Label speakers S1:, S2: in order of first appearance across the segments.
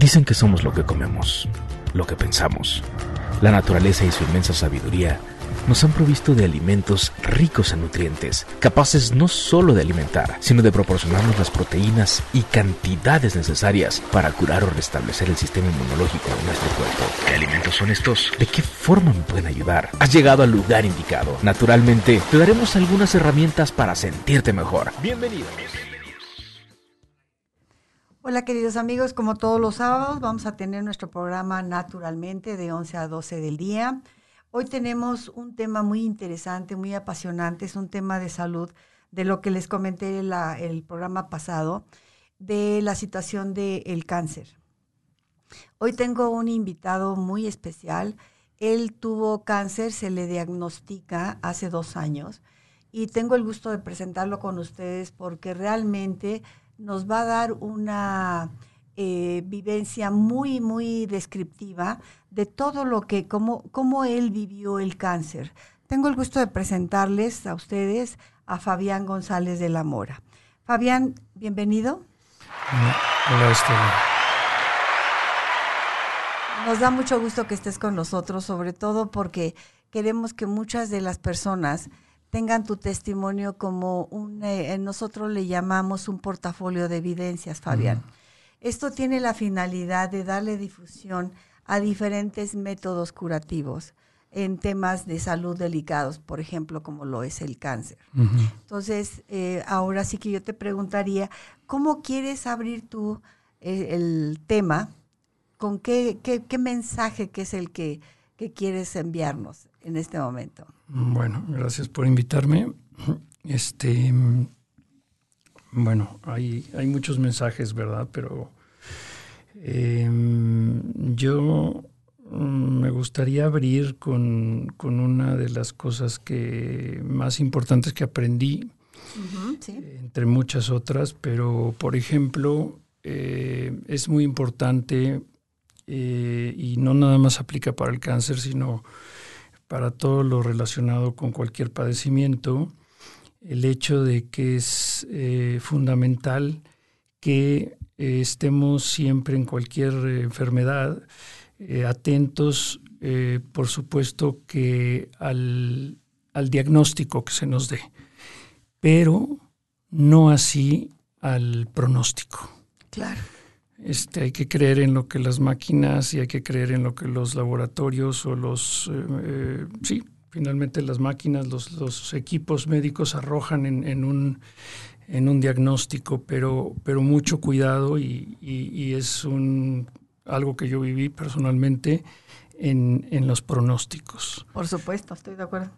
S1: Dicen que somos lo que comemos, lo que pensamos. La naturaleza y su inmensa sabiduría nos han provisto de alimentos ricos en nutrientes, capaces no solo de alimentar, sino de proporcionarnos las proteínas y cantidades necesarias para curar o restablecer el sistema inmunológico de nuestro cuerpo. ¿Qué alimentos son estos? ¿De qué forma me pueden ayudar? Has llegado al lugar indicado. Naturalmente, te daremos algunas herramientas para sentirte mejor. Bienvenido.
S2: Hola queridos amigos, como todos los sábados vamos a tener nuestro programa Naturalmente de 11 a 12 del día. Hoy tenemos un tema muy interesante, muy apasionante, es un tema de salud, de lo que les comenté en el programa pasado, de la situación del cáncer. Hoy tengo un invitado muy especial. Él tuvo cáncer, se le diagnostica hace dos años y tengo el gusto de presentarlo con ustedes porque realmente nos va a dar una eh, vivencia muy, muy descriptiva de todo lo que, cómo, cómo él vivió el cáncer. Tengo el gusto de presentarles a ustedes a Fabián González de la Mora. Fabián, bienvenido.
S3: Hola, Estela.
S2: Nos da mucho gusto que estés con nosotros, sobre todo porque queremos que muchas de las personas tengan tu testimonio como un, eh, nosotros le llamamos un portafolio de evidencias, Fabián. Esto tiene la finalidad de darle difusión a diferentes métodos curativos en temas de salud delicados, por ejemplo, como lo es el cáncer. Entonces, eh, ahora sí que yo te preguntaría, ¿cómo quieres abrir tú eh, el tema? ¿Con qué, qué, qué mensaje que es el que, que quieres enviarnos en este momento?
S3: Bueno, gracias por invitarme. Este, bueno, hay, hay muchos mensajes, ¿verdad? Pero em, yo mm, me gustaría abrir con, una de las cosas que más importantes que aprendí, entre muchas otras, pero por ejemplo, eh, es muy importante eh, y no nada más aplica para el cáncer, sino para todo lo relacionado con cualquier padecimiento, el hecho de que es eh, fundamental que eh, estemos siempre en cualquier enfermedad eh, atentos, por supuesto, que al, al diagnóstico que se nos dé, pero no así al pronóstico.
S2: Claro.
S3: Este, hay que creer en lo que las máquinas y hay que creer en lo que los laboratorios o los, eh, eh, sí, finalmente las máquinas, los, equipos médicos arrojan en, un, en un diagnóstico, pero, pero mucho cuidado y, es un, algo que yo viví personalmente en, los pronósticos.
S2: Por supuesto, estoy de acuerdo.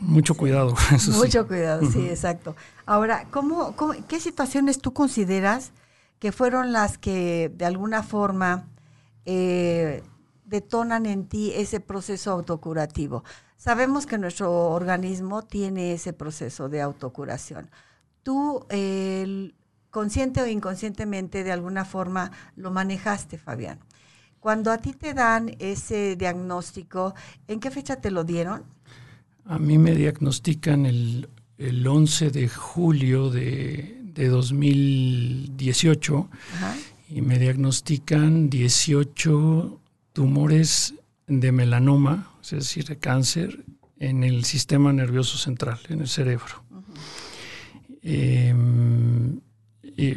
S3: Mucho cuidado.
S2: Mucho cuidado, sí, exacto. Ahora, ¿cómo, qué situaciones tú consideras que fueron las que de alguna forma eh, detonan en ti ese proceso autocurativo. Sabemos que nuestro organismo tiene ese proceso de autocuración. Tú, consciente o inconscientemente, de alguna forma lo manejaste, Fabián. Cuando a ti te dan ese diagnóstico, ¿en qué fecha te lo dieron?
S3: A mí me diagnostican el, el 11 de julio de, de 2018 y me diagnostican 18 tumores de melanoma, es decir, de cáncer, en el sistema nervioso central, en el cerebro. Em, y,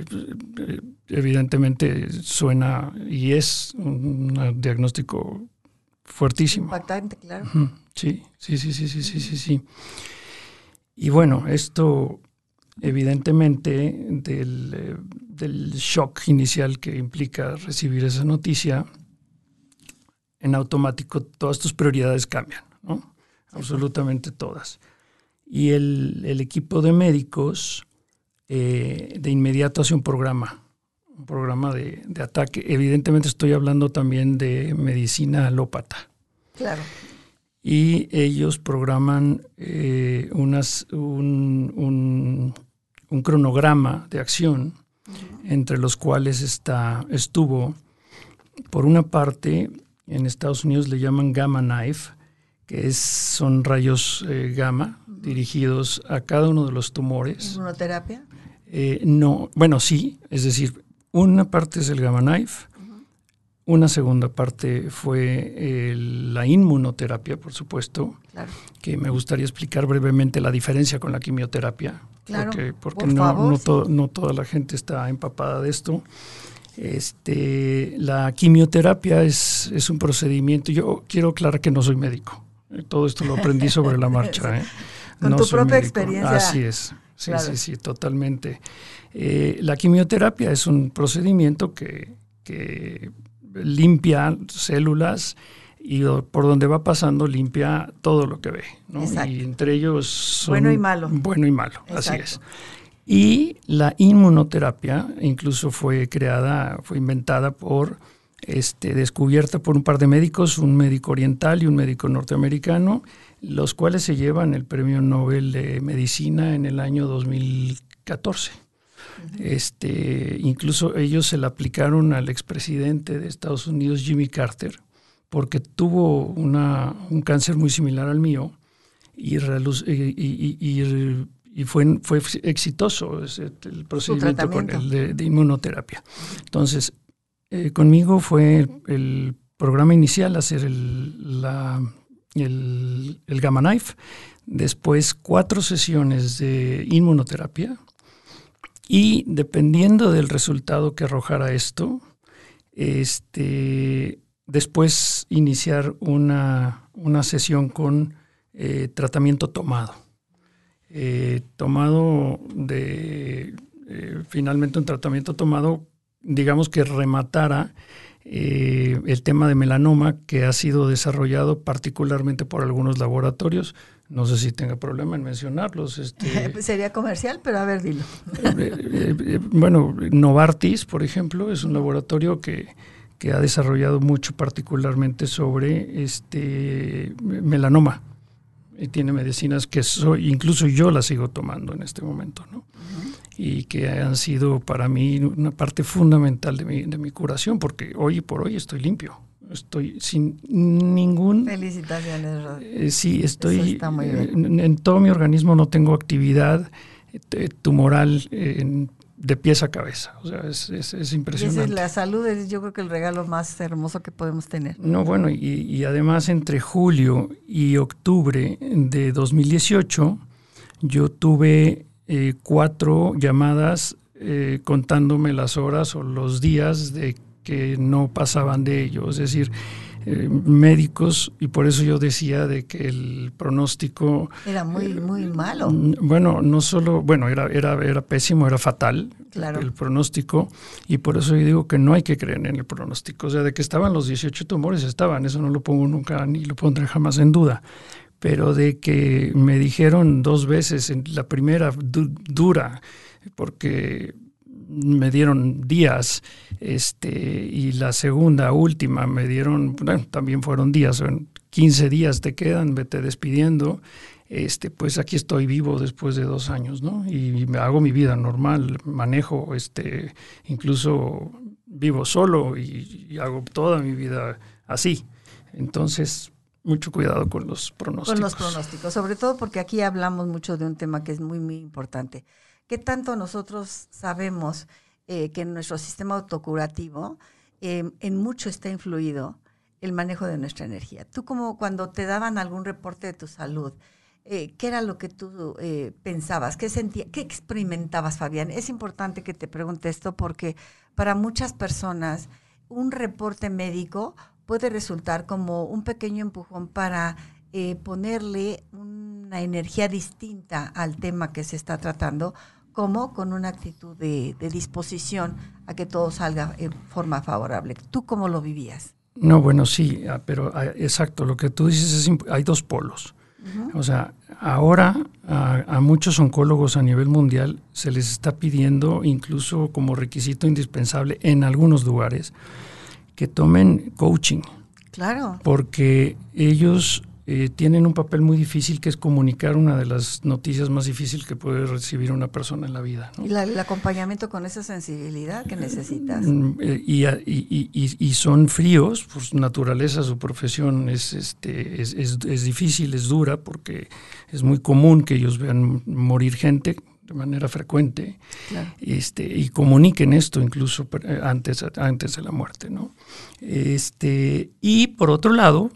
S3: evidentemente suena y es un diagnóstico fuertísimo.
S2: Impactante, claro.
S3: Sí, sí, sí, sí, sí, sí, sí, sí. Y bueno, esto evidentemente eh, del, shock inicial que implica recibir esa noticia, en automático todas tus prioridades cambian, ¿no? Absolutamente todas. Y el, equipo de médicos eh, de inmediato hace un programa, un programa de, ataque. Evidentemente estoy hablando también de medicina alópata.
S2: Claro.
S3: Y ellos programan eh, unas, un, un cronograma de acción, entre los cuales está, estuvo, por una parte, en Estados Unidos le llaman gamma knife, que es, son rayos eh, gamma dirigidos a cada uno de los tumores.
S2: ¿Inmunoterapia?
S3: Eh, no, bueno, sí, es decir, una parte es el Gamma Knife, una segunda parte fue la inmunoterapia, por supuesto, que me gustaría explicar brevemente la diferencia con la quimioterapia, porque, porque no, no, toda la gente está empapada de esto. Este, la quimioterapia es, es un procedimiento, yo quiero aclarar que no soy médico, todo esto lo aprendí sobre la marcha. ¿eh?
S2: Con tu propia experiencia.
S3: Así es, sí, sí, sí, totalmente. Eh, la quimioterapia es un procedimiento que, que limpia células y por donde va pasando limpia todo lo que ve. Y entre ellos
S2: bueno y malo.
S3: Bueno y malo, así es. Y la inmunoterapia incluso fue creada, fue inventada por, este, descubierta por un par de médicos, un médico oriental y un médico norteamericano, los cuales se llevan el Premio Nobel de Medicina en el año 2014. Este, incluso ellos se la aplicaron al expresidente de Estados Unidos, Jimmy Carter, porque tuvo una, un cáncer muy similar al mío y, y, fue, fue exitoso el procedimiento con el de, inmunoterapia. Entonces, eh, conmigo fue el, programa inicial hacer el, la, el, el Gamma Knife, después cuatro sesiones de inmunoterapia, y dependiendo del resultado que arrojara esto, este, después iniciar una, sesión con eh, tratamiento tomado. Eh, tomado de, eh, finalmente un tratamiento tomado, digamos que rematara el tema de melanoma que ha sido desarrollado particularmente por algunos laboratorios no sé si tenga problema en mencionarlos. Este,
S2: Sería comercial, pero a ver, dilo.
S3: Eh, eh, eh, bueno, Novartis, por ejemplo, es un laboratorio que, ha desarrollado mucho particularmente sobre este melanoma. Y tiene medicinas que soy, incluso yo las sigo tomando en este momento, ¿no? Y que han sido para mí una parte fundamental de mi, de mi curación, porque hoy por hoy estoy limpio estoy sin ningún...
S2: Felicitaciones,
S3: eh, sí, estoy... Eh, en, todo mi organismo no tengo actividad eh, tumoral de pies a cabeza. O sea, es, es, impresionante.
S2: la salud es yo creo que el regalo más hermoso que podemos tener.
S3: No, bueno, y, y además entre julio y octubre de 2018 yo tuve cuatro llamadas contándome las horas o los días de que no pasaban de ello, es decir, eh, médicos, y por eso yo decía de que el pronóstico...
S2: Era muy, eh, muy malo.
S3: Bueno, no solo, bueno, era, era, era pésimo, era fatal el pronóstico, y por eso yo digo que no hay que creer en el pronóstico, o sea, de que estaban los 18 tumores, estaban, eso no lo pongo nunca, ni lo pondré jamás en duda, pero de que me dijeron dos veces, en la primera dura, porque me dieron días, este, y la segunda, última, me dieron, bueno, también fueron días, 15 días te quedan, vete despidiendo, este, pues aquí estoy vivo después de dos años, ¿no? Y, me hago mi vida normal, manejo, este, incluso vivo solo y, y hago toda mi vida así. Entonces, mucho cuidado con los pronósticos.
S2: Con los pronósticos, sobre todo porque aquí hablamos mucho de un tema que es muy, muy importante. ¿Qué tanto nosotros sabemos eh, que nuestro sistema autocurativo em, en mucho está influido el manejo de nuestra energía? Tú como cuando te daban algún reporte de tu salud, eh, ¿qué era lo que tú eh, pensabas? ¿Qué, sentía, ¿Qué experimentabas, Fabián? Es importante que te pregunte esto porque para muchas personas un reporte médico puede resultar como un pequeño empujón para ponerle una energía distinta al tema que se está tratando como con una actitud de, disposición a que todo salga en forma favorable. ¿Tú cómo lo vivías?
S3: No, bueno, sí, ah, pero ah, exacto, lo que tú dices es, hay dos polos. O sea, ahora a, muchos oncólogos a nivel mundial se les está pidiendo, incluso como requisito indispensable en algunos lugares, que tomen coaching.
S2: Claro.
S3: Porque ellos eh, tienen un papel muy difícil que es comunicar una de las noticias más difíciles que puede recibir una persona en la vida.
S2: Y el acompañamiento con esa sensibilidad que necesitas.
S3: Mm, eh, y, y, y, son fríos, por su naturaleza, su profesión es, este, es, es, es, difícil, es dura, porque es muy común que ellos vean morir gente de manera frecuente este, y comuniquen esto incluso eh, antes, antes de la muerte. ¿no? Este, y por otro lado,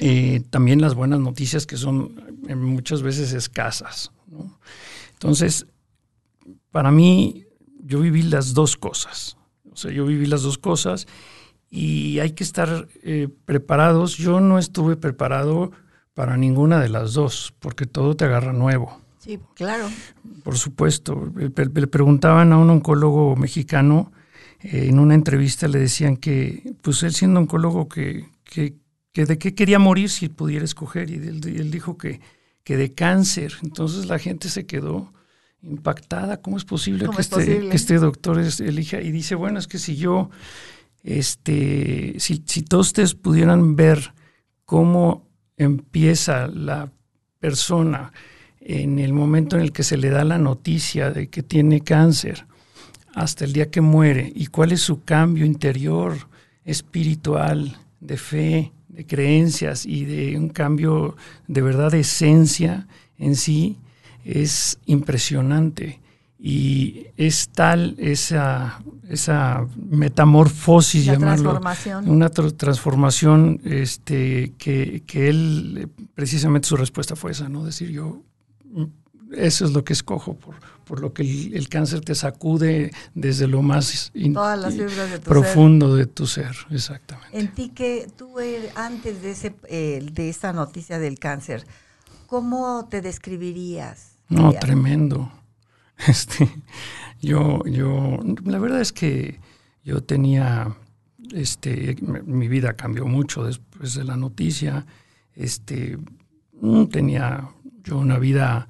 S3: eh, también las buenas noticias que son eh, muchas veces escasas. Entonces, para mí, yo viví las dos cosas. O sea, yo viví las dos cosas y hay que estar preparados. Yo no estuve preparado para ninguna de las dos, porque todo te agarra nuevo.
S2: Sí, claro.
S3: Por supuesto. Le, preguntaban a un oncólogo mexicano, eh, en una entrevista le decían que, pues él siendo oncólogo, que, que, de qué quería morir si pudiera escoger, y él, dijo que, que de cáncer. Entonces la gente se quedó impactada. ¿Cómo es posible, que, este, que este doctor elija? Y dice, bueno, es que si yo, este, si, si todos ustedes pudieran ver cómo empieza la persona en el momento en el que se le da la noticia de que tiene cáncer hasta el día que muere y cuál es su cambio interior espiritual, de fe, de creencias y de un cambio de verdad de esencia en sí, es impresionante. Y es tal esa, esa metamorfosis, llamarlo, una transformación este, que, que él, precisamente su respuesta fue esa, ¿no? Decir, yo eso es lo que escojo, por, por lo que el, cáncer te sacude desde lo más profundo de tu ser, exactamente.
S2: En ti que tú eh, antes de, ese, eh, de esta noticia del cáncer, ¿cómo te describirías?
S3: No, tremendo. Este, yo, yo, la verdad es que yo tenía, este, mi vida cambió mucho después de la noticia. Este, mm, tenía yo una vida,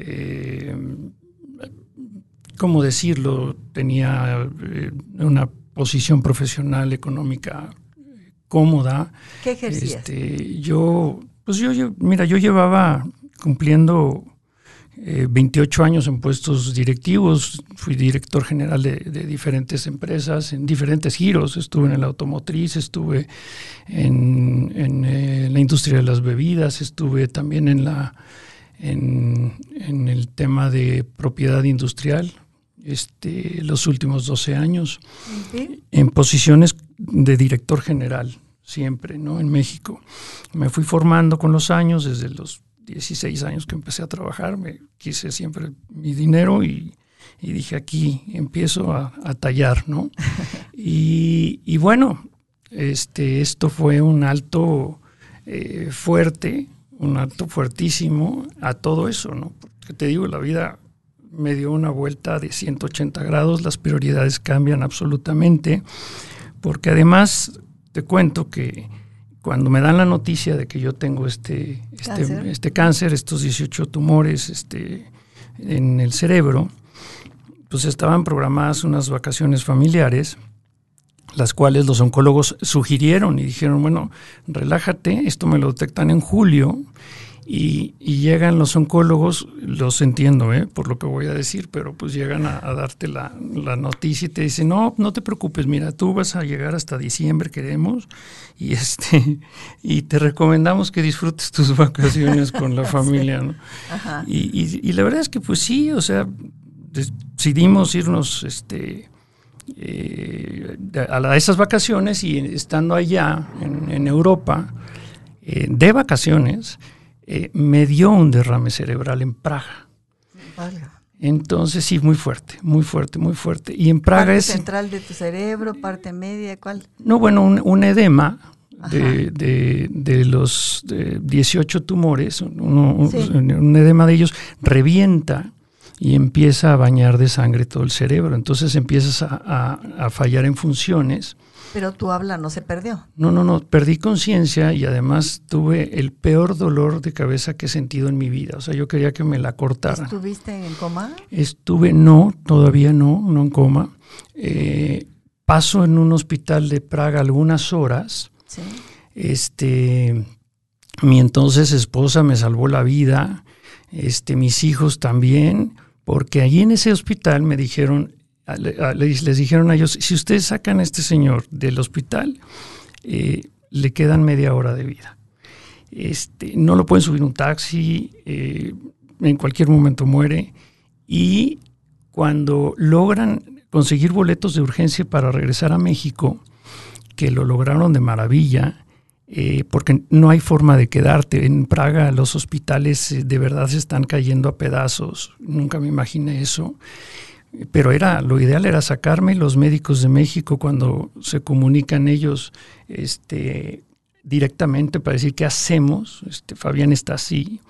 S3: eh, ¿cómo decirlo? Tenía eh, una posición profesional, económica cómoda.
S2: ¿Qué ejercías?
S3: Este, yo, pues yo, mira, yo llevaba cumpliendo 28 eh, años en puestos directivos, fui director general de, diferentes empresas en diferentes giros, estuve en la automotriz, estuve en, en la industria de las bebidas, estuve también en la en, el tema de propiedad industrial este, los últimos 12 años, en posiciones de director general, siempre, ¿no? En México. Me fui formando con los años, desde los 16 años que empecé a trabajar, me quise siempre mi dinero y, dije, aquí empiezo a, tallar, ¿no? y, bueno, este, esto fue un alto eh, fuerte, un acto fuertísimo a todo eso, ¿no? Porque te digo, la vida me dio una vuelta de 180 grados, las prioridades cambian absolutamente, porque además te cuento que cuando me dan la noticia de que yo tengo este, este, cáncer, este cáncer estos 18 tumores este, en el cerebro, pues estaban programadas unas vacaciones familiares las cuales los oncólogos sugirieron y dijeron, bueno, relájate, esto me lo detectan en julio y, llegan los oncólogos, los entiendo ¿eh? por lo que voy a decir, pero pues llegan a, darte la, noticia y te dicen, no, no te preocupes, mira, tú vas a llegar hasta diciembre, queremos, y, este, y te recomendamos que disfrutes tus vacaciones con la familia. ¿no? Y, y, la verdad es que pues sí, o sea, decidimos irnos... este eh, a, esas vacaciones y estando allá en, Europa, eh, de vacaciones, eh, me dio un derrame cerebral en Praga. Entonces sí, muy fuerte, muy fuerte, muy fuerte. Y en Praga
S2: ¿Parte
S3: es...
S2: central de tu cerebro, parte media, ¿cuál?
S3: No, bueno, un, edema de, de, los 18 tumores, un, edema de ellos revienta y empieza a bañar de sangre todo el cerebro. Entonces empiezas a, fallar en funciones.
S2: Pero tu habla no se perdió.
S3: No, no, no, perdí conciencia y además tuve el peor dolor de cabeza que he sentido en mi vida. O sea, yo quería que me la cortaran.
S2: ¿Estuviste en coma?
S3: Estuve, no, todavía no, no en coma. Eh, paso en un hospital de Praga algunas horas. Sí. Este, mi entonces esposa me salvó la vida, este, mis hijos también porque allí en ese hospital me dijeron, les, dijeron a ellos, si ustedes sacan a este señor del hospital, eh, le quedan media hora de vida. Este, no lo pueden subir un taxi, eh, en cualquier momento muere. Y cuando logran conseguir boletos de urgencia para regresar a México, que lo lograron de maravilla, eh, porque no hay forma de quedarte. En Praga los hospitales eh, de verdad se están cayendo a pedazos. Nunca me imaginé eso. Pero era, lo ideal era sacarme los médicos de México cuando se comunican ellos este, directamente para decir qué hacemos. Este, Fabián está así.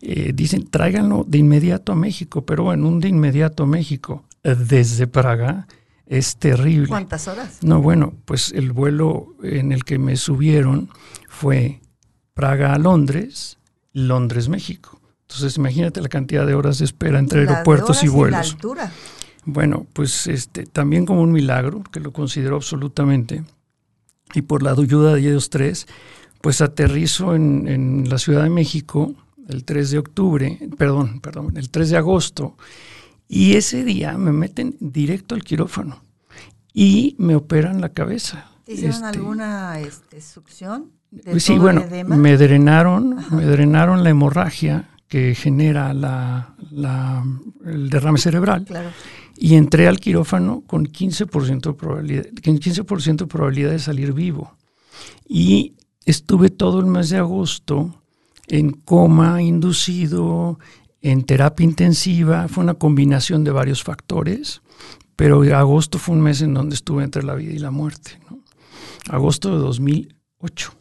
S3: Eh, dicen, tráiganlo de inmediato a México, pero bueno, un de inmediato a México desde Praga es terrible.
S2: ¿Cuántas horas?
S3: No, bueno, pues el vuelo en el que me subieron fue Praga a Londres, Londres, México. Entonces imagínate la cantidad de horas de espera entre aeropuertos y vuelos.
S2: Y la altura.
S3: Bueno, pues este, también como un milagro, que lo considero absolutamente, y por la ayuda de ellos tres, pues aterrizo en, en la Ciudad de México el 3 de octubre, perdón, perdón, el 3 de agosto, y ese día me meten directo al quirófano y me operan la cabeza.
S2: hicieron este, alguna este, succión?
S3: De sí, bueno, me drenaron, me drenaron la hemorragia que genera la, el derrame cerebral.
S2: Claro.
S3: Y entré al quirófano con 15% de probabilidad, 15% de probabilidad de salir vivo. Y estuve todo el mes de agosto en coma inducido, en terapia intensiva, fue una combinación de varios factores, pero agosto fue un mes en donde estuve entre la vida y la muerte. Agosto de 2008.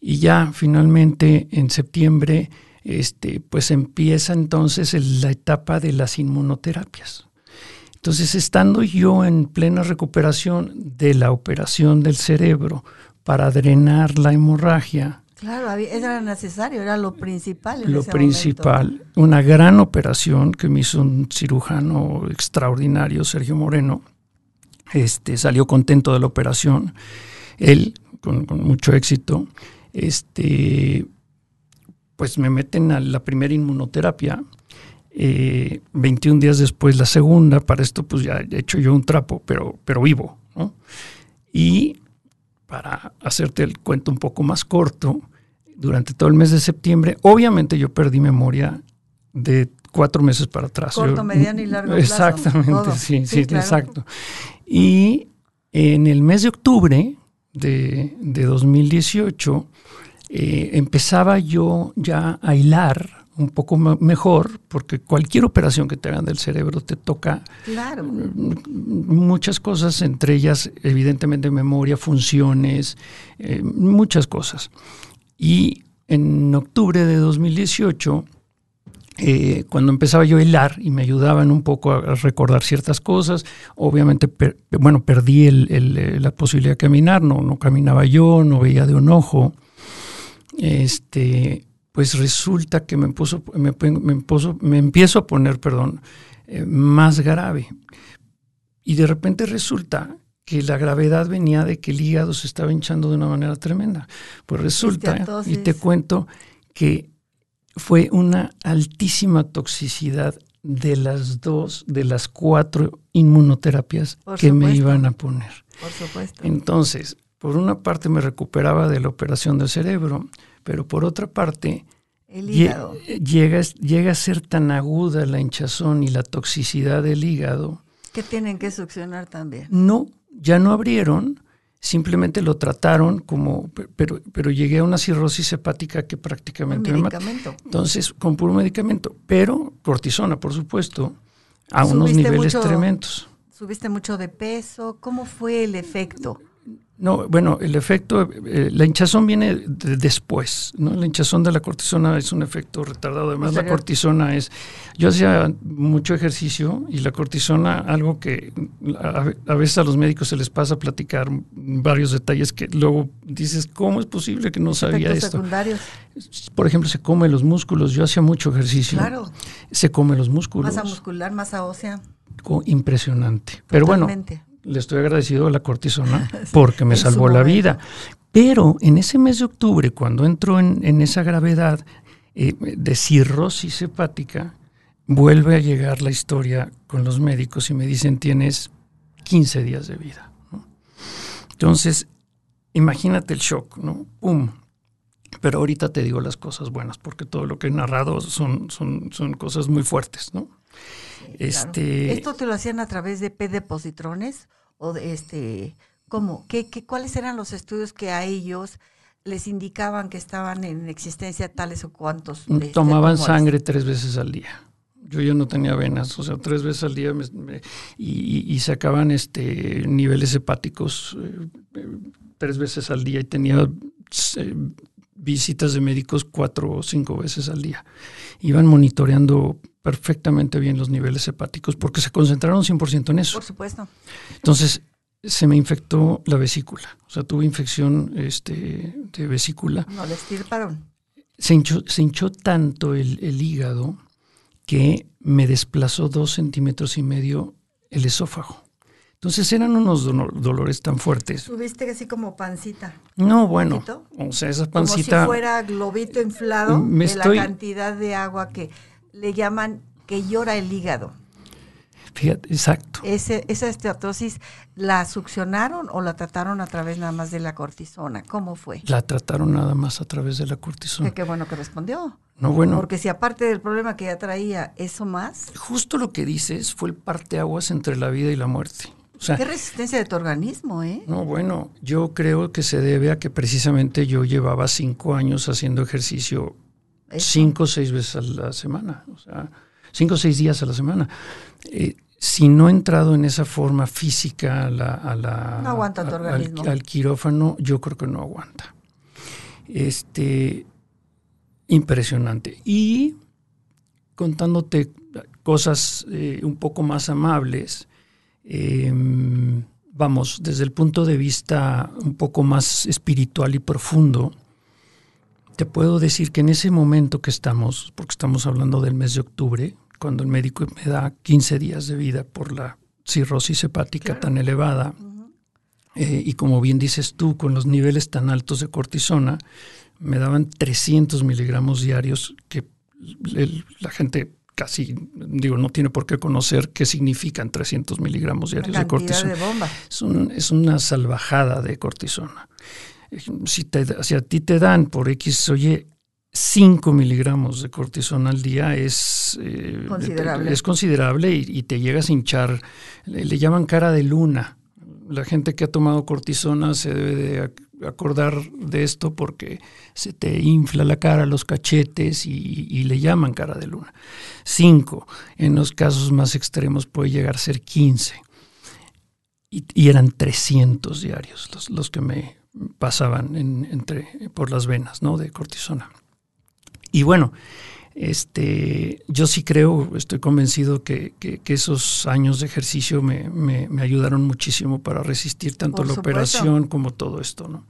S3: Y ya finalmente en septiembre, este, pues empieza entonces la etapa de las inmunoterapias. Entonces, estando yo en plena recuperación de la operación del cerebro para drenar la hemorragia,
S2: Claro, era necesario, era lo principal.
S3: lo principal, una gran operación que me hizo un cirujano extraordinario, Sergio Moreno. Este, salió contento de la operación, él con, mucho éxito. Este, pues me meten a la primera inmunoterapia. 21 eh, días después la segunda, para esto pues ya he hecho yo un trapo, pero, pero vivo. Y para hacerte el cuento un poco más corto, durante todo el mes de septiembre, obviamente yo perdí memoria de cuatro meses para atrás.
S2: Corto, mediano y largo
S3: plazo. Exactamente, sí, sí, exacto. Y en el mes de octubre de, de 2018 eh, empezaba yo ya a hilar un poco mejor, porque cualquier operación que te hagan del cerebro te toca muchas cosas, entre ellas evidentemente memoria, funciones, eh, muchas cosas. Y en octubre de 2018, eh, cuando empezaba yo a hilar y me ayudaban un poco a recordar ciertas cosas, obviamente, bueno, perdí la posibilidad de caminar, no, no caminaba yo, no veía de un ojo. Este, pues resulta que me, puso, me, me, empiezo a poner, perdón, eh, más grave. Y de repente resulta que la gravedad venía de que el hígado se estaba hinchando de una manera tremenda. Pues resulta, y te cuento, que fue una altísima toxicidad de las dos, de las cuatro inmunoterapias que me iban a poner.
S2: Por supuesto.
S3: Entonces, por una parte me recuperaba de la operación del cerebro, pero por otra parte, Llega, llega a ser tan aguda la hinchazón y la toxicidad del hígado.
S2: Que tienen que succionar también.
S3: No, ya no abrieron, simplemente lo trataron como, pero, pero llegué a una cirrosis hepática que prácticamente
S2: me medicamento?
S3: Entonces, con puro medicamento, pero cortisona, por supuesto, a unos niveles tremendos.
S2: ¿Subiste mucho de peso? ¿Cómo fue el efecto?
S3: No, bueno, el efecto, eh, la hinchazón viene después, ¿no? La hinchazón de la cortisona es un efecto retardado. Además, la cortisona es, yo hacía mucho ejercicio y la cortisona, algo que a, veces a los médicos se les pasa platicar varios detalles que luego dices, ¿cómo es posible que no sabía esto?
S2: secundarios.
S3: Por ejemplo, se come los músculos. Yo hacía mucho ejercicio.
S2: Claro.
S3: Se come los músculos.
S2: Masa muscular, masa ósea.
S3: Impresionante. Pero bueno, le estoy agradecido a la cortisona porque me salvó la vida. Pero en ese mes de octubre, cuando entro en, esa gravedad eh, de cirrosis hepática, vuelve a llegar la historia con los médicos y me dicen tienes 15 días de vida. Entonces, imagínate el shock, ¿no? ¡Pum! Pero ahorita te digo las cosas buenas, porque todo lo que he narrado son, son, son cosas muy fuertes, ¿no?
S2: este, ¿Esto te lo hacían a través de P de positrones o de este cómo qué, qué cuáles eran los estudios que a ellos les indicaban que estaban en existencia tales o cuantos?
S3: Este, Tomaban sangre tres veces al día. Yo ya no tenía venas, o sea, tres veces al día y, sacaban este, niveles hepáticos eh, tres veces al día y tenía eh, visitas de médicos cuatro o cinco veces al día. Iban monitoreando perfectamente bien los niveles hepáticos porque se concentraron 100% en eso.
S2: Por supuesto.
S3: Entonces, se me infectó la vesícula, o sea, tuve infección este, de vesícula.
S2: No, le estirparon.
S3: Se hinchó, se hinchó tanto el, el hígado que me desplazó dos centímetros y medio el esófago. Entonces eran unos dolores tan fuertes.
S2: ¿Tuviste así como pancita?
S3: No, bueno. O sea, esa pancita.
S2: Como si fuera globito inflado de la cantidad de agua que le llaman que llora el hígado.
S3: Fíjate, exacto.
S2: Ese, esa esteatosis, ¿la succionaron o la trataron a través nada más de la cortisona? ¿Cómo fue?
S3: La trataron nada más a través de la cortisona.
S2: Qué, bueno que respondió.
S3: No, bueno.
S2: Porque si aparte del problema que ya traía, eso más.
S3: Justo lo que dices fue el parteaguas entre la vida y la muerte.
S2: Qué resistencia de tu organismo, ¿eh?
S3: No, bueno, yo creo que se debe a que precisamente yo llevaba cinco años haciendo ejercicio cinco o seis veces a la semana, o sea, cinco o seis días a la semana. Eh, si no he entrado en esa forma física a la,
S2: no aguanta tu organismo.
S3: Al, quirófano, yo creo que no aguanta. Este, impresionante. Y contándote cosas eh, un poco más amables, Em, vamos, desde el punto de vista un poco más espiritual y profundo, te puedo decir que en ese momento que estamos, porque estamos hablando del mes de octubre, cuando el médico me da 15 días de vida por la cirrosis hepática tan elevada, eh, y como bien dices tú, con los niveles tan altos de cortisona, me daban 300 miligramos diarios que la gente casi, digo, no tiene por qué conocer qué significan 300 miligramos diarios de cortisona. Es, una salvajada de cortisona. Si, te, a ti te dan por X, oye, 5 miligramos de cortisona al día es
S2: eh, considerable,
S3: es considerable y, te llegas a hinchar. Le, llaman cara de luna. La gente que ha tomado cortisona se debe de acordar de esto porque se te infla la cara, los cachetes y, le llaman cara de luna. Cinco, en los casos más extremos puede llegar a ser 15. Y, eran 300 diarios los, los que me pasaban entre, por las venas ¿no? de cortisona. Y bueno, este, yo sí creo, estoy convencido que, esos años de ejercicio me, ayudaron muchísimo para resistir tanto la operación como todo esto, ¿no?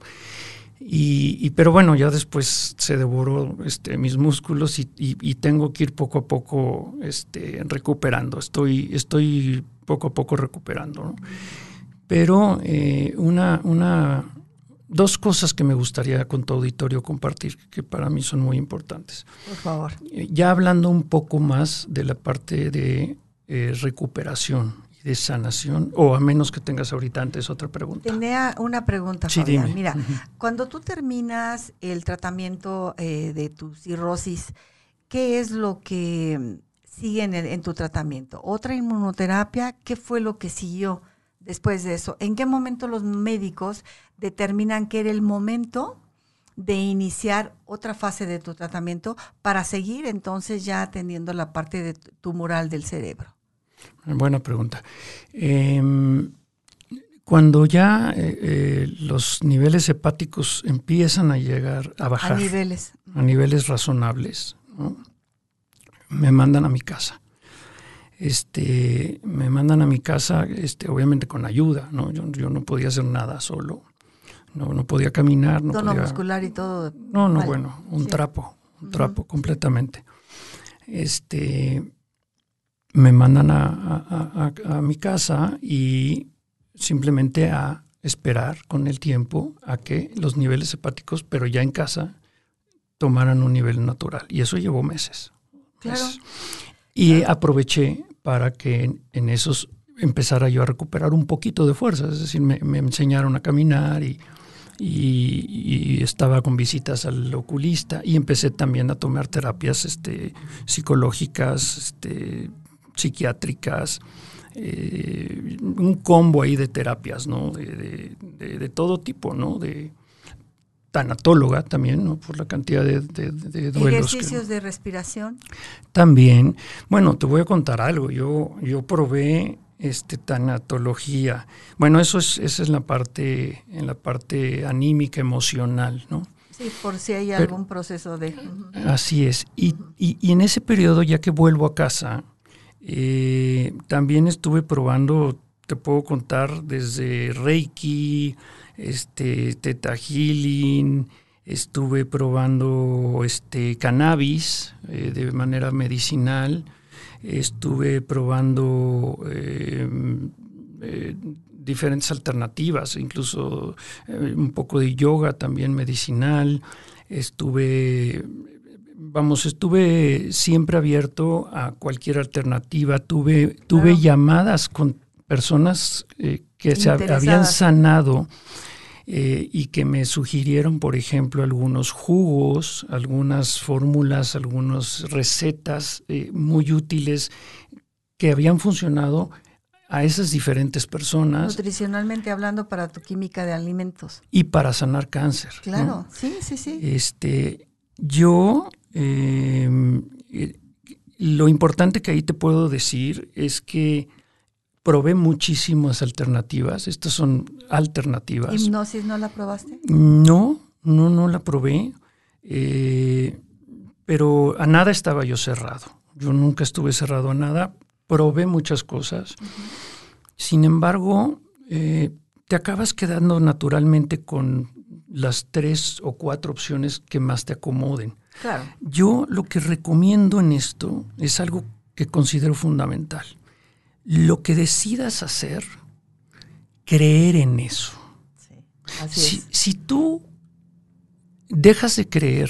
S3: Y, pero bueno, ya después se devoró este, mis músculos y, tengo que ir poco a poco este, recuperando. Estoy, estoy poco a poco recuperando. ¿no? Pero eh, una, una, dos cosas que me gustaría con tu auditorio compartir, que para mí son muy importantes.
S2: Por favor.
S3: Eh, ya hablando un poco más de la parte de eh, recuperación y de sanación, o a menos que tengas ahorita antes otra pregunta.
S2: Tenía una pregunta, sí, Fabián. Mira, cuando tú terminas el tratamiento eh, de tu cirrosis, ¿qué es lo que sigue en, en tu tratamiento? ¿Otra inmunoterapia? ¿Qué fue lo que siguió? Después de eso? ¿En qué momento los médicos determinan que era el momento de iniciar otra fase de tu tratamiento para seguir entonces ya atendiendo la parte de tumoral del cerebro?
S3: Buena pregunta. Em, cuando ya eh, eh, los niveles hepáticos empiezan a llegar a bajar a
S2: niveles,
S3: a niveles razonables, me mandan a mi casa este, me mandan a mi casa, este, obviamente con ayuda, ¿no? Yo, yo no podía hacer nada solo, no, no podía caminar. No
S2: Tono
S3: podía,
S2: muscular y todo.
S3: No, no, bueno, un trapo, un trapo completamente. Este, me mandan a, a, mi casa y simplemente a esperar con el tiempo a que los niveles hepáticos, pero ya en casa, tomaran un nivel natural. Y eso llevó meses.
S2: Claro.
S3: Y aproveché para que en, esos empezara yo a recuperar un poquito de fuerza. Es decir, me, enseñaron a caminar y, y, estaba con visitas al oculista y empecé también a tomar terapias este, psicológicas, este, psiquiátricas, eh, un combo ahí de terapias, ¿no? De, de, todo tipo, ¿no? De tanatóloga también, ¿no? Por la cantidad de, de duelos.
S2: ¿Ejercicios de respiración?
S3: También. Bueno, te voy a contar algo. Yo, yo probé este, tanatología. Bueno, eso es, esa es la parte, en la parte anímica, emocional, ¿no?
S2: Sí, por si hay algún proceso de...
S3: Así es. Y, y, en ese periodo, ya que vuelvo a casa, eh, también estuve probando, te puedo contar, desde Reiki, este, Teta Healing, estuve probando este, cannabis eh, de manera medicinal, estuve probando eh, eh, diferentes alternativas, incluso eh, un poco de yoga también medicinal, estuve, vamos, estuve siempre abierto a cualquier alternativa, tuve, tuve llamadas con personas que se habían sanado eh, y que me sugirieron, por ejemplo, algunos jugos, algunas fórmulas, algunas recetas eh, muy útiles que habían funcionado a esas diferentes personas.
S2: Nutricionalmente hablando para tu química de alimentos.
S3: Y para sanar cáncer.
S2: Claro, sí, sí, sí.
S3: Este, yo, em, eh, lo importante que ahí te puedo decir es que probé muchísimas alternativas. Estas son alternativas.
S2: ¿Hipnosis no la probaste?
S3: No, no, no la probé. Eh, pero a nada estaba yo cerrado. Yo nunca estuve cerrado a nada. Probé muchas cosas. Sin embargo, eh, te acabas quedando naturalmente con las tres o cuatro opciones que más te acomoden.
S2: Claro.
S3: Yo lo que recomiendo en esto es algo que considero fundamental lo que decidas hacer, creer en eso. si, tú dejas de creer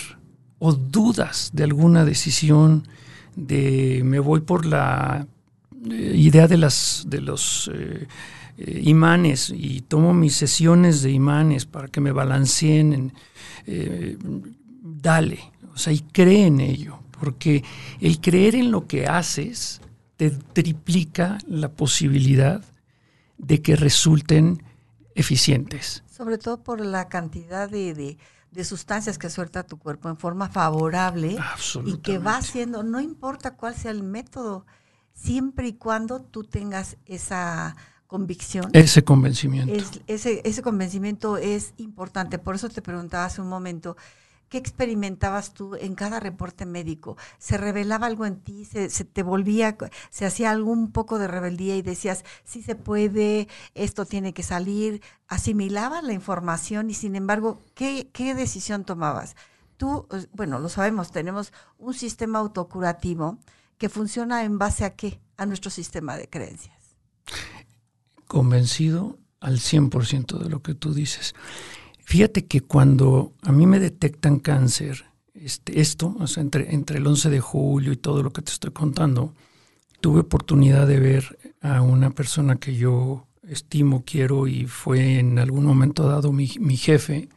S3: o dudas de alguna decisión, de me voy por la eh, idea de, las, de los eh, eh, imanes y tomo mis sesiones de imanes para que me balanceen, dale, o sea, y cree en ello, porque el creer en lo que haces te triplica la posibilidad de que resulten eficientes.
S2: Sobre todo por la cantidad de, sustancias que suelta tu cuerpo en forma favorable y que va haciendo, no importa cuál sea el método, siempre y cuando tú tengas esa convicción.
S3: Ese convencimiento.
S2: ese, ese convencimiento es importante. Por eso te preguntaba hace un momento, ¿Qué experimentabas tú en cada reporte médico? ¿Se revelaba algo en ti? ¿Se, te volvía, se hacía algún poco de rebeldía y decías, sí se puede, esto tiene que salir? ¿Asimilabas la información y sin embargo, qué, decisión tomabas? Tú, eh, bueno, lo sabemos, tenemos un sistema autocurativo que funciona en base a qué? A nuestro sistema de creencias.
S3: Convencido al 100% de lo que tú dices. Fíjate que cuando a mí me detectan cáncer, este, esto, o sea, entre, entre el 11 de julio y todo lo que te estoy contando, tuve oportunidad de ver a una persona que yo estimo, quiero y fue en algún momento dado mi, jefe.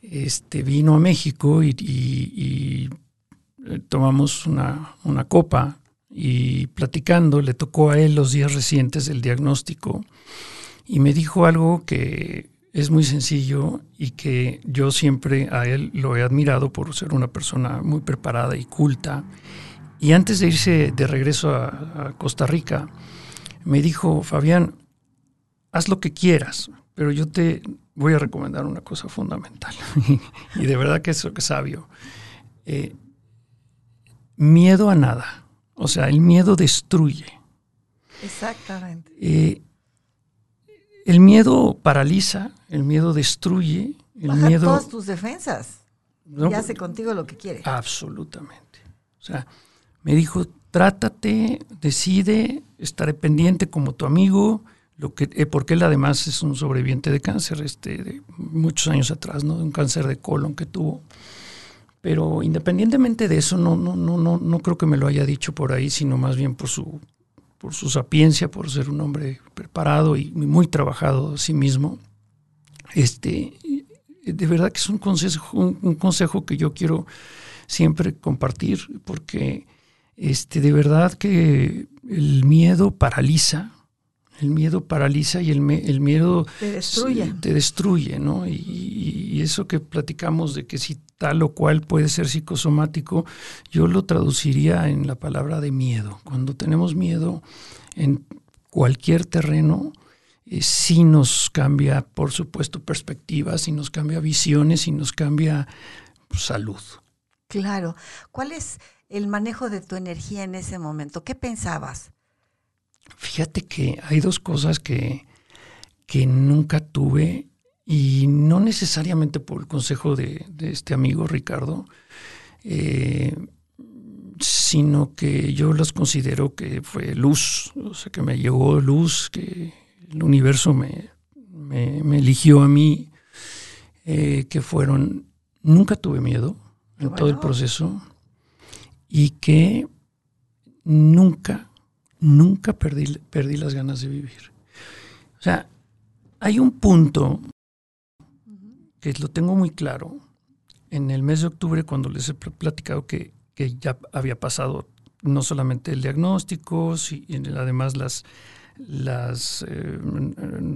S3: Este, vino a México y, eh, tomamos una, una, copa y platicando le tocó a él los días recientes del diagnóstico y me dijo algo que es muy sencillo y que yo siempre a él lo he admirado por ser una persona muy preparada y culta. Y antes de irse de regreso a, Costa Rica, me dijo, Fabián, haz lo que quieras, pero yo te voy a recomendar una cosa fundamental. y de verdad que es sabio. Eh, miedo a nada. O sea, el miedo destruye.
S2: Exactamente.
S3: Eh, el miedo paraliza, el miedo destruye, el
S2: Baja
S3: miedo...
S2: todas tus defensas y hace contigo lo que quiere.
S3: Absolutamente. O sea, me dijo, trátate, decide, estaré pendiente como tu amigo, lo que, eh, porque él además es un sobreviviente de cáncer, este, de muchos años atrás, ¿no? De un cáncer de colon que tuvo. Pero independientemente de eso, no, no, no, no, no creo que me lo haya dicho por ahí, sino más bien por su por su sapiencia, por ser un hombre preparado y muy trabajado a sí mismo. Este, de verdad que es un consejo, un, consejo que yo quiero siempre compartir, porque este, de verdad que el miedo paraliza, el miedo paraliza y el, miedo
S2: te destruye.
S3: te destruye, ¿no? Y, eso que platicamos de que si tal o cual puede ser psicosomático, yo lo traduciría en la palabra de miedo. Cuando tenemos miedo en cualquier terreno, eh, sí nos cambia, por supuesto, perspectivas, sí nos cambia visiones, sí nos cambia pues, salud.
S2: Claro. ¿Cuál es el manejo de tu energía en ese momento? ¿Qué pensabas?
S3: Fíjate que hay dos cosas que, que nunca tuve y no necesariamente por el consejo de, este amigo Ricardo, eh, sino que yo las considero que fue luz, o sea, que me llegó luz, que el universo me, me, eligió a mí, eh, que fueron, nunca tuve miedo en todo el proceso y que nunca nunca perdí, perdí las ganas de vivir. O sea, hay un punto que lo tengo muy claro. En el mes de octubre, cuando les he platicado que, ya había pasado no solamente el diagnóstico, sino además las, las eh,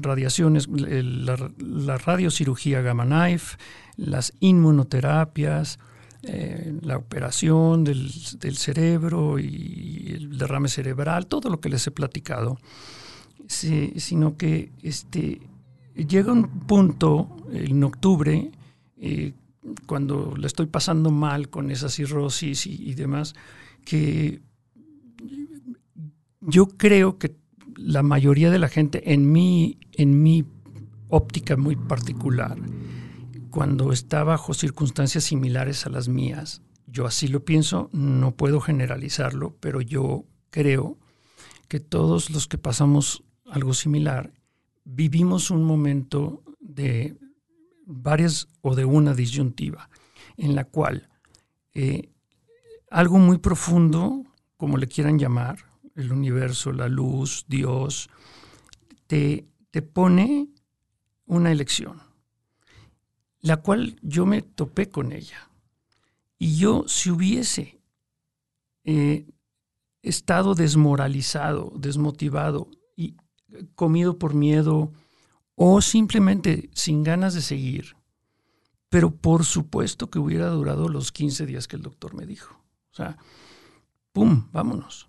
S3: radiaciones, la, la, radiocirugía gamma knife, las inmunoterapias, eh, la operación del, cerebro y el derrame cerebral, todo lo que les he platicado, sino que este, llega un punto en octubre, eh, cuando le estoy pasando mal con esa cirrosis y, demás, que yo creo que la mayoría de la gente, en mi, en mi óptica muy particular, cuando está bajo circunstancias similares a las mías. Yo así lo pienso, no puedo generalizarlo, pero yo creo que todos los que pasamos algo similar vivimos un momento de varias o de una disyuntiva en la cual eh, algo muy profundo, como le quieran llamar, el universo, la luz, Dios, te, te pone una elección la cual yo me topé con ella. Y yo si hubiese eh, estado desmoralizado, desmotivado y comido por miedo o simplemente sin ganas de seguir, pero por supuesto que hubiera durado los 15 días que el doctor me dijo. O sea, ¡pum! Vámonos.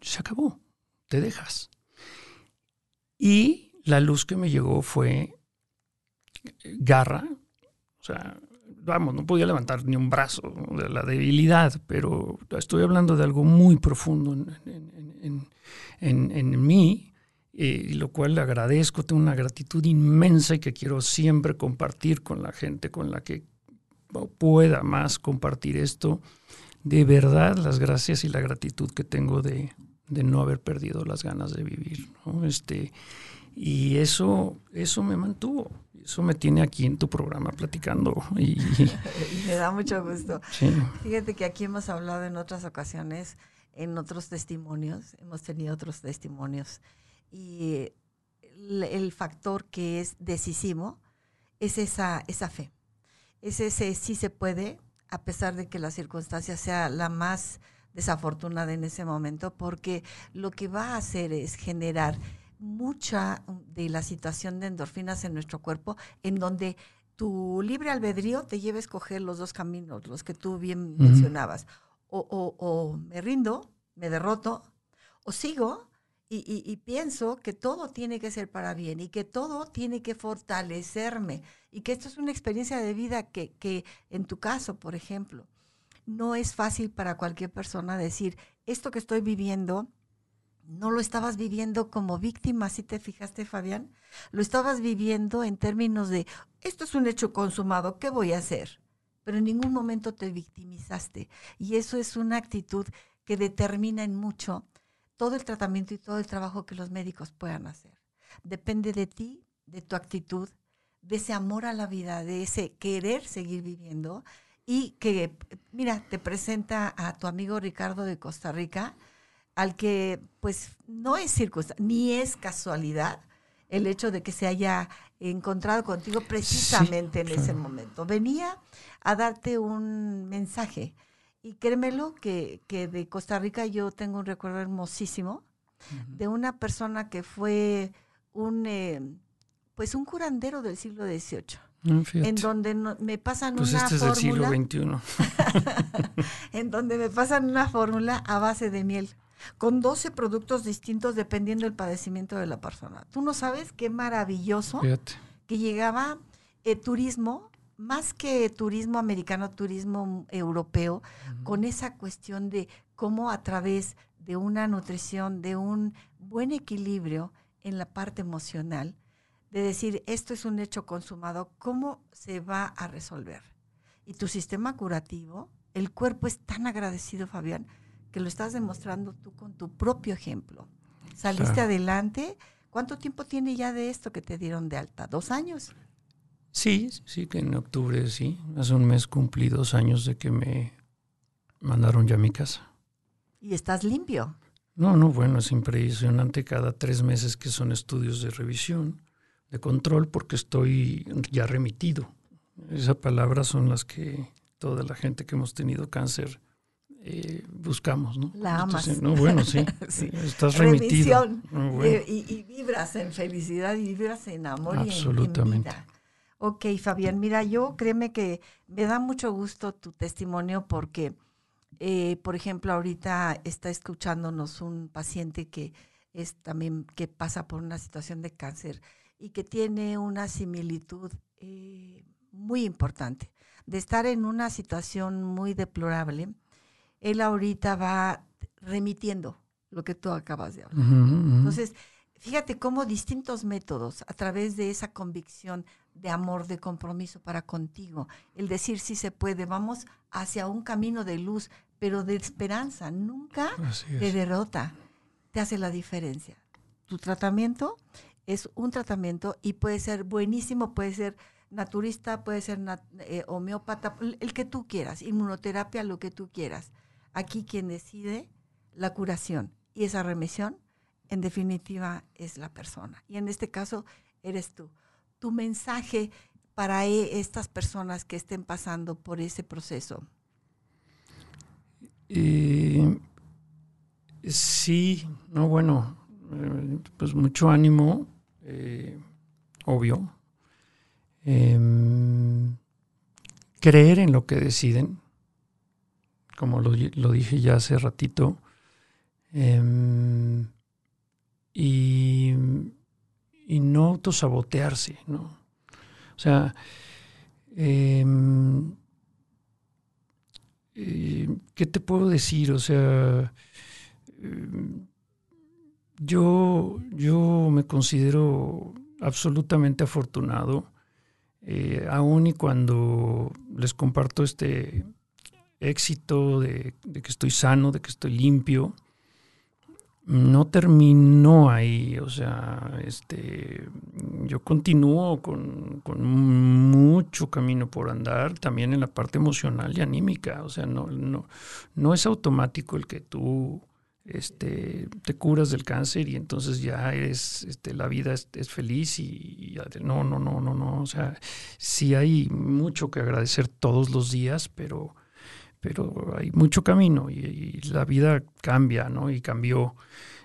S3: Se acabó. Te dejas. Y la luz que me llegó fue garra, o sea, vamos, no podía levantar ni un brazo de la debilidad, pero estoy hablando de algo muy profundo en, en, mí, eh, lo cual le agradezco, tengo una gratitud inmensa y que quiero siempre compartir con la gente con la que pueda más compartir esto. De verdad, las gracias y la gratitud que tengo de, no haber perdido las ganas de vivir. Este, y eso, eso me mantuvo. Eso me tiene aquí en tu programa platicando. Y,
S2: me da mucho gusto. Fíjate que aquí hemos hablado en otras ocasiones, en otros testimonios, hemos tenido otros testimonios. Y el, factor que es decisivo es esa, esa fe. Es ese sí se puede, a pesar de que la circunstancia sea la más desafortunada en ese momento, porque lo que va a hacer es generar mucha de la situación de endorfinas en nuestro cuerpo, en donde tu libre albedrío te lleva a escoger los dos caminos, los que tú bien mencionabas. O, me rindo, me derroto, o sigo y, pienso que todo tiene que ser para bien y que todo tiene que fortalecerme y que esto es una experiencia de vida que, que en tu caso, por ejemplo, no es fácil para cualquier persona decir, esto que estoy viviendo no lo estabas viviendo como víctima, si te fijaste, Fabián? Lo estabas viviendo en términos de, esto es un hecho consumado, ¿qué voy a hacer? Pero en ningún momento te victimizaste. Y eso es una actitud que determina en mucho todo el tratamiento y todo el trabajo que los médicos puedan hacer. Depende de ti, de tu actitud, de ese amor a la vida, de ese querer seguir viviendo y que, mira, te presenta a tu amigo Ricardo de Costa Rica, al que pues no es circunstancia, ni es casualidad el hecho de que se haya encontrado contigo precisamente en ese momento. Venía a darte un mensaje Y créemelo que, que de Costa Rica yo tengo un recuerdo hermosísimo de una persona que fue un, eh, pues un curandero del siglo XVIII. Ah, en donde me pasan
S3: pues
S2: una
S3: este es
S2: fórmula.
S3: Del siglo
S2: XXI. en donde me pasan una fórmula a base de miel, con 12 productos distintos dependiendo del padecimiento de la persona. Tú no sabes qué maravilloso que llegaba eh, turismo más que turismo americano, turismo europeo, con esa cuestión de cómo a través de una nutrición, de un buen equilibrio en la parte emocional, de decir, esto es un hecho consumado, ¿cómo se va a resolver? Y tu sistema curativo, el cuerpo es tan agradecido, Fabián, que lo estás demostrando tú con tu propio ejemplo. Saliste adelante. ¿Cuánto tiempo tiene ya de esto que te dieron de alta? ¿Dos años?
S3: Sí, sí, que en octubre, sí. Hace un mes cumplí dos años de que me mandaron ya a mi casa.
S2: ¿Y estás limpio?
S3: No, no, bueno, es impresionante cada tres meses que son estudios de revisión, de control, porque estoy ya remitido. Esas palabras son las que toda la gente que hemos tenido cáncer eh, buscamos, ¿no?
S2: La amas.
S3: no, bueno, sí. Estás remitido.
S2: Eh, y, vibras en felicidad y vibras en amor
S3: Absolutamente.
S2: y en, Ok, Fabián, mira, yo créeme que me da mucho gusto tu testimonio porque, eh, por ejemplo, ahorita está escuchándonos un paciente que es también que pasa por una situación de cáncer y que tiene una similitud eh, muy importante de estar en una situación muy deplorable. Él ahorita va remitiendo lo que tú acabas de hablar. Entonces, fíjate cómo distintos métodos, a través de esa convicción de amor, de compromiso para contigo, el decir si se puede, vamos hacia un camino de luz, pero de esperanza, nunca de derrota, te hace la diferencia. Tu tratamiento es un tratamiento y puede ser buenísimo, puede ser naturista, puede ser eh, homeópata, el que tú quieras, inmunoterapia, lo que tú quieras. Aquí quien decide la curación y esa remisión en definitiva es la persona. Y en este caso eres tú. Tu mensaje para e, estas personas que estén pasando por ese proceso.
S3: sí, no, bueno, eh, pues mucho ánimo, eh, obvio. Em, creer en lo que deciden, como lo, dije ya hace ratito. Em, y, no autosabotearse, ¿no? O sea, em, eh, ¿qué te puedo decir? O sea, em, yo, yo me considero absolutamente afortunado, eh, aún y cuando les comparto este éxito de, de, que estoy sano, de que estoy limpio, no terminó ahí, o sea, este, yo continúo con, mucho camino por andar, también en la parte emocional y anímica, o sea, no, no, no es automático el que tú este, te curas del cáncer y entonces ya es, este, la vida es, feliz y, no, no, no, no, no, o sea, sí hay mucho que agradecer todos los días, pero pero hay mucho camino y, la vida cambia, ¿no? Y cambió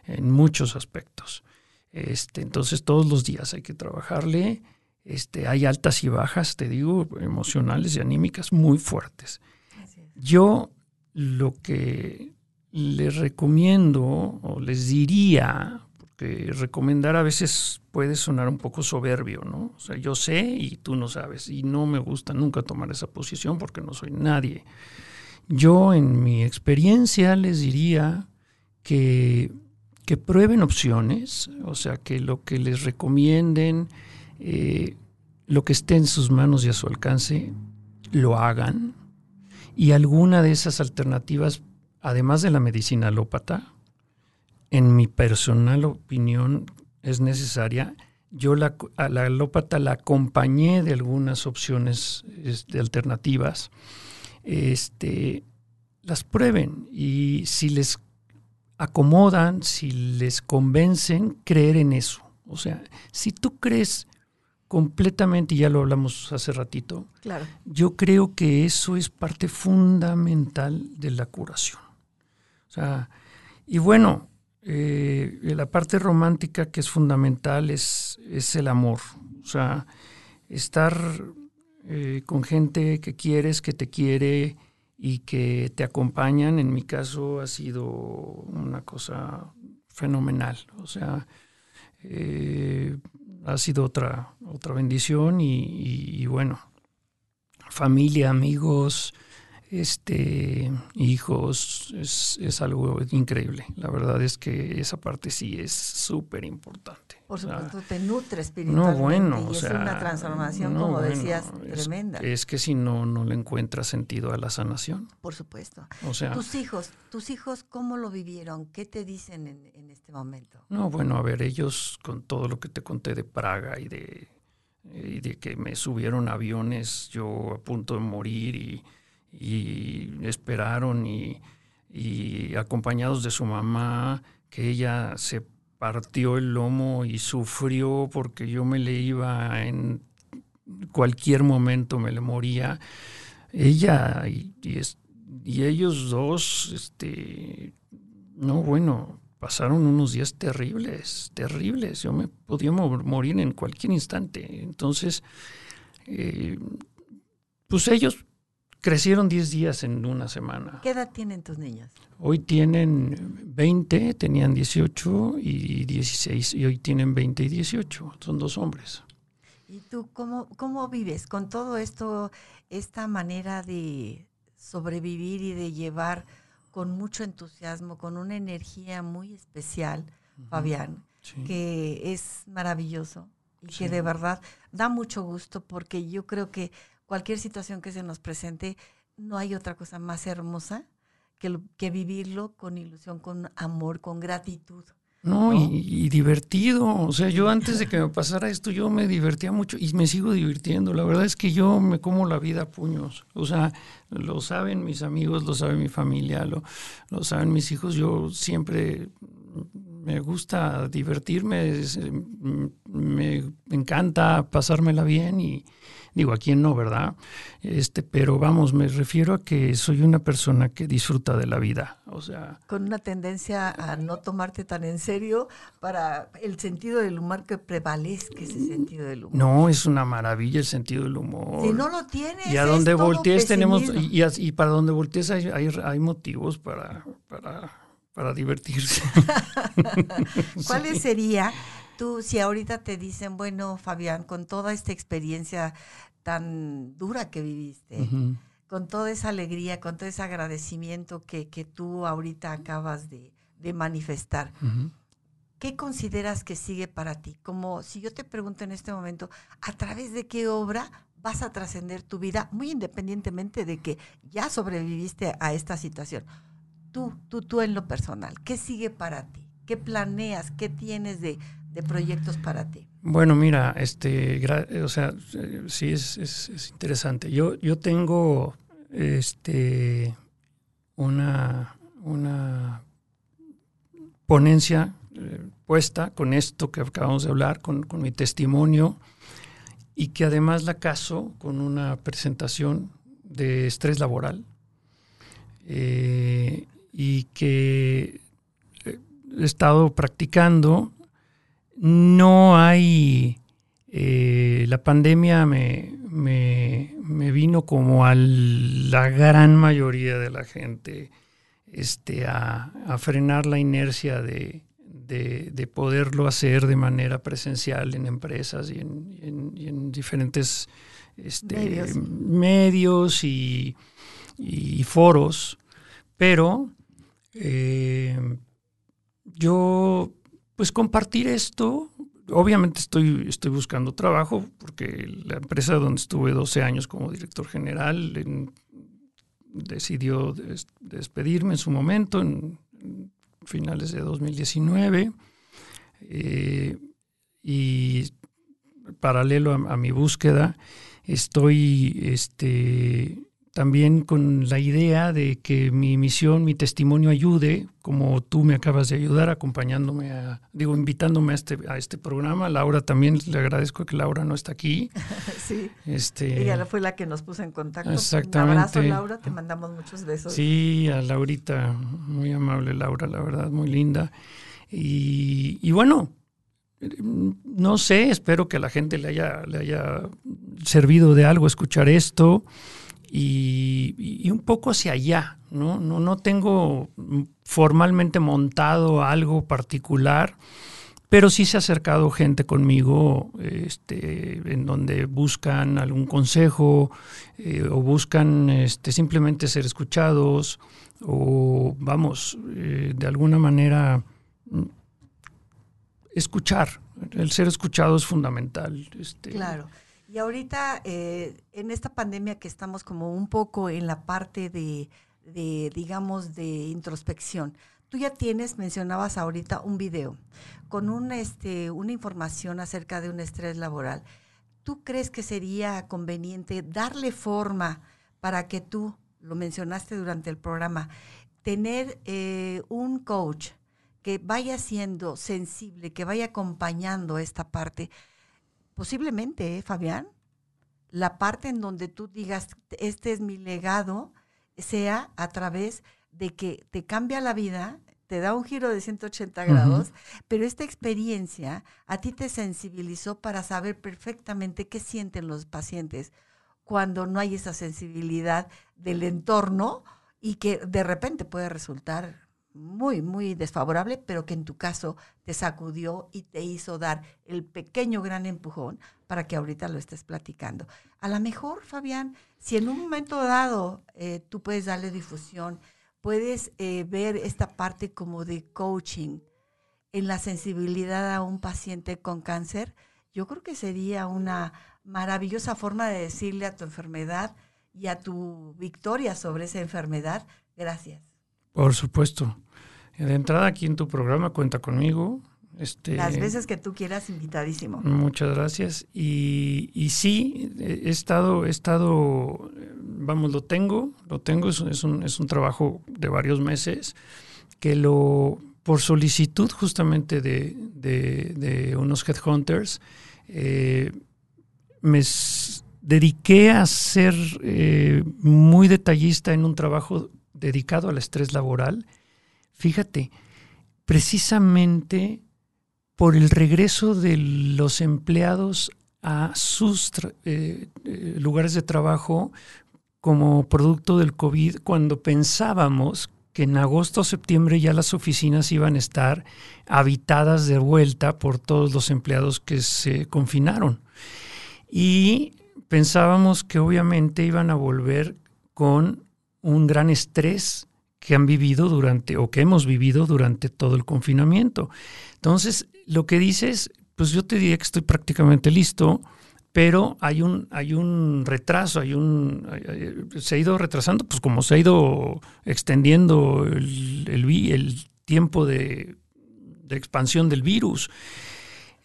S3: en muchos aspectos. Este, entonces todos los días hay que trabajarle. Este, hay altas y bajas, te digo, emocionales y anímicas muy fuertes. Yo lo que les recomiendo o les diría, porque recomendar a veces puede sonar un poco soberbio, ¿no? O sea, yo sé y tú no sabes, y no me gusta nunca tomar esa posición porque no soy nadie. Yo en mi experiencia les diría que, que prueben opciones, o sea, que lo que les recomienden, eh, lo que esté en sus manos y a su alcance, lo hagan. Y alguna de esas alternativas, además de la medicina alópata, en mi personal opinión es necesaria. Yo la, a la alópata la acompañé de algunas opciones este, alternativas este, las prueben y si les acomodan, si les convencen, creer en eso. O sea, si tú crees completamente, y ya lo hablamos hace ratito,
S2: claro.
S3: yo creo que eso es parte fundamental de la curación. O sea, y bueno, eh, la parte romántica que es fundamental es, es el amor. O sea, estar eh, con gente que quieres, que te quiere y que te acompañan, en mi caso ha sido una cosa fenomenal. O sea, eh, ha sido otra, otra bendición y, bueno, familia, amigos, este, hijos, es, es, algo increíble. La verdad es que esa parte sí es súper importante.
S2: Por supuesto, te nutre espiritualmente.
S3: No, bueno,
S2: y
S3: o
S2: es
S3: sea,
S2: una transformación, como decías, tremenda.
S3: Es que si no, no le encuentras sentido a la sanación.
S2: Por supuesto.
S3: O sea,
S2: tus hijos, tus hijos, ¿cómo lo vivieron? ¿Qué te dicen en, en este momento?
S3: No, bueno, a ver, ellos con todo lo que te conté de Praga y de, y de que me subieron aviones, yo a punto de morir y, y esperaron y, y acompañados de su mamá, que ella se partió el lomo y sufrió porque yo me le iba en cualquier momento, me le moría. Ella y, ellos dos, este, no, bueno, pasaron unos días terribles, terribles. Yo me podía morir en cualquier instante. Entonces, eh, pues ellos Crecieron 10 días en una semana.
S2: ¿Qué edad tienen tus niños?
S3: Hoy tienen 20, tenían 18 y 16, y hoy tienen 20 y 18. Son dos hombres.
S2: ¿Y tú cómo, cómo vives con todo esto, esta manera de sobrevivir y de llevar con mucho entusiasmo, con una energía muy especial, Fabián, que es maravilloso y que de verdad da mucho gusto porque yo creo que cualquier situación que se nos presente, no hay otra cosa más hermosa que, que vivirlo con ilusión, con amor, con gratitud.
S3: No, Y, divertido. O sea, yo antes de que me pasara esto, yo me divertía mucho y me sigo divirtiendo. La verdad es que yo me como la vida a puños. O sea, lo saben mis amigos, lo sabe mi familia, lo, lo saben mis hijos. Yo siempre me gusta divertirme, me encanta pasármela bien y, Digo, a quién no, ¿verdad? Este, pero vamos, me refiero a que soy una persona que disfruta de la vida, o sea,
S2: con una tendencia a no tomarte tan en serio para el sentido del humor que prevalezca ese sentido del humor.
S3: No, es una maravilla el sentido del humor.
S2: Si no lo tienes,
S3: y a donde voltees tenemos y, y, para donde voltees hay, hay, motivos para, para, para divertirse.
S2: ¿Cuáles sería tú, si ahorita te dicen, bueno, Fabián, con toda esta experiencia tan dura que viviste, con toda esa alegría, con todo ese agradecimiento que, que tú ahorita acabas de, de manifestar, ¿qué consideras que sigue para ti? Como si yo te pregunto en este momento, ¿a través de qué obra vas a trascender tu vida, muy independientemente de que ya sobreviviste a esta situación? Tú, tú, tú en lo personal, ¿qué sigue para ti? ¿Qué planeas? ¿Qué tienes de, de proyectos para ti?
S3: Bueno, mira, este, o sea, sí es, es, interesante. Yo, yo tengo este, una, una ponencia eh, puesta con esto que acabamos de hablar, con, con, mi testimonio, y que además la caso con una presentación de estrés laboral, eh, y que he estado practicando. No hay, eh, la pandemia me, vino como a la gran mayoría de la gente este, a, frenar la inercia de, poderlo hacer de manera presencial en empresas y en, diferentes este, medios, y, foros, pero eh, yo pues compartir esto. Obviamente estoy, estoy buscando trabajo porque la empresa donde estuve 12 años como director general decidió despedirme en su momento, en, finales de 2019. Eh, y paralelo a, mi búsqueda, estoy este, también con la idea de que mi misión, mi testimonio ayude, como tú me acabas de ayudar acompañándome, a, digo, invitándome a este, a este programa. Laura también, le agradezco que Laura no está aquí.
S2: sí, este, ella fue la que nos puso en contacto.
S3: Exactamente.
S2: Un abrazo, Laura, te mandamos muchos besos.
S3: Sí, a Laurita, muy amable Laura, la verdad, muy linda. Y, y bueno, no sé, espero que a la gente le haya, le haya servido de algo escuchar esto y, un poco hacia allá, ¿no? ¿no? No tengo formalmente montado algo particular, pero sí se ha acercado gente conmigo este, en donde buscan algún consejo eh, o buscan este, simplemente ser escuchados o, vamos, eh, de alguna manera mm, escuchar. El ser escuchado es fundamental.
S2: Este, claro. Y ahorita, eh, en esta pandemia que estamos como un poco en la parte de, digamos, de introspección, tú ya tienes, mencionabas ahorita, un video con este, una información acerca de un estrés laboral. ¿Tú crees que sería conveniente darle forma para que tú, lo mencionaste durante el programa, tener eh, un coach que vaya siendo sensible, que vaya acompañando esta parte? Posiblemente, ¿eh, Fabián, la parte en donde tú digas, este es mi legado, sea a través de que te cambia la vida, te da un giro de 180 grados, pero esta experiencia a ti te sensibilizó para saber perfectamente qué sienten los pacientes cuando no hay esa sensibilidad del entorno y que de repente puede resultar muy, muy desfavorable, pero que en tu caso te sacudió y te hizo dar el pequeño gran empujón para que ahorita lo estés platicando. A lo mejor, Fabián, si en un momento dado eh, tú puedes darle difusión, puedes eh, ver esta parte como de coaching en la sensibilidad a un paciente con cáncer, yo creo que sería una maravillosa forma de decirle a tu enfermedad y a tu victoria sobre esa enfermedad, gracias.
S3: Por supuesto. De entrada aquí en tu programa cuenta conmigo. Este,
S2: Las veces que tú quieras, invitadísimo.
S3: Muchas gracias. Y, y sí, he estado, he estado, vamos, lo tengo, lo tengo, es, es, un, es un trabajo de varios meses que lo, por solicitud justamente de, de, unos headhunters, eh, me dediqué a ser eh, muy detallista en un trabajo dedicado al estrés laboral Fíjate, precisamente por el regreso de los empleados a sus eh, eh, lugares de trabajo como producto del COVID, cuando pensábamos que en agosto o septiembre ya las oficinas iban a estar habitadas de vuelta por todos los empleados que se confinaron. Y pensábamos que obviamente iban a volver con un gran estrés que han vivido durante o que hemos vivido durante todo el confinamiento. Entonces, lo que dices, pues yo te diría que estoy prácticamente listo, pero hay un, hay un retraso, hay un, se ha ido retrasando, pues como se ha ido extendiendo el, el, tiempo de, expansión del virus.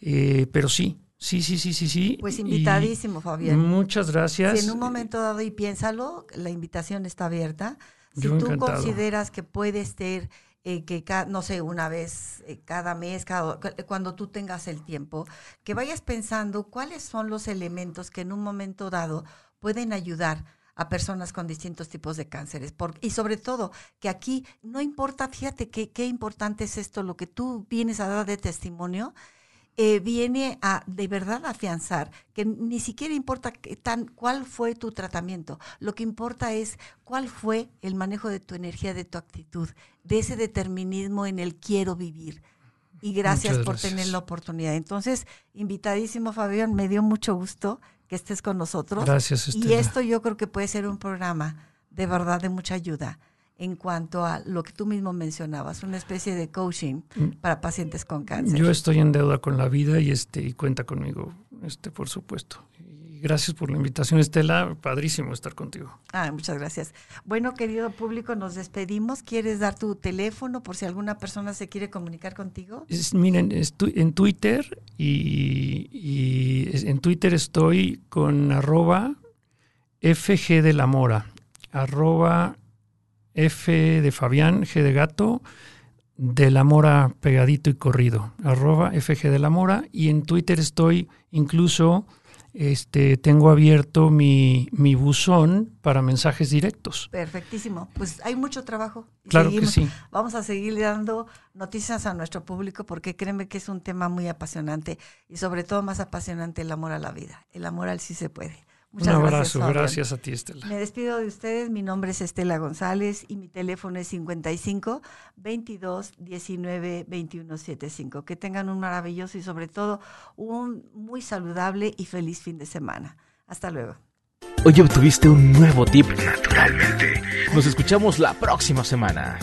S3: Eh, pero sí, Sí, sí, sí, sí, sí.
S2: Pues invitadísimo, Fabián.
S3: Muchas gracias.
S2: Si en un momento dado y piénsalo, la invitación está abierta. Si tú consideras que puedes ser, eh, que no sé, una vez eh, cada mes, cada, cuando tú tengas el tiempo, que vayas pensando cuáles son los elementos que en un momento dado pueden ayudar a personas con distintos tipos de cánceres. y sobre todo, que aquí no importa, fíjate qué importante es esto, lo que tú vienes a dar de testimonio, eh, viene a de verdad afianzar que ni siquiera importa tan, cuál fue tu tratamiento, lo que importa es cuál fue el manejo de tu energía, de tu actitud, de ese determinismo en el quiero vivir. Y gracias, por tener la oportunidad. Entonces, invitadísimo Fabián, me dio mucho gusto que estés con nosotros.
S3: Gracias.
S2: Y esto yo creo que puede ser un programa de verdad de mucha ayuda en cuanto a lo que tú mismo mencionabas, una especie de coaching mm. para pacientes con cáncer.
S3: Yo estoy en deuda con la vida y este y cuenta conmigo, este por supuesto. Y gracias por la invitación, Estela, padrísimo estar contigo.
S2: Ah, muchas gracias. Bueno, querido público, nos despedimos. ¿Quieres dar tu teléfono por si alguna persona se quiere comunicar contigo?
S3: miren, estoy en Twitter y, y en Twitter estoy con arroba FG de la Mora arroba F de Fabián, G de gato, de la Mora pegadito y corrido, arroba FG de la Mora. Y en Twitter estoy incluso, este, tengo abierto mi, mi buzón para mensajes directos.
S2: Perfectísimo. Pues hay mucho trabajo.
S3: Claro que sí.
S2: Vamos a seguir dando noticias a nuestro público porque créeme que es un tema muy apasionante y sobre todo más apasionante el amor a la vida. El amor al sí se puede.
S3: Muchas Un abrazo, gracias, a ti Estela.
S2: Me despido de ustedes, mi nombre es Estela González y mi teléfono es 55 22 19 21 75. Que tengan un maravilloso y sobre todo un muy saludable y feliz fin de semana. Hasta luego.
S1: Hoy obtuviste un nuevo tip naturalmente. Nos escuchamos la próxima semana.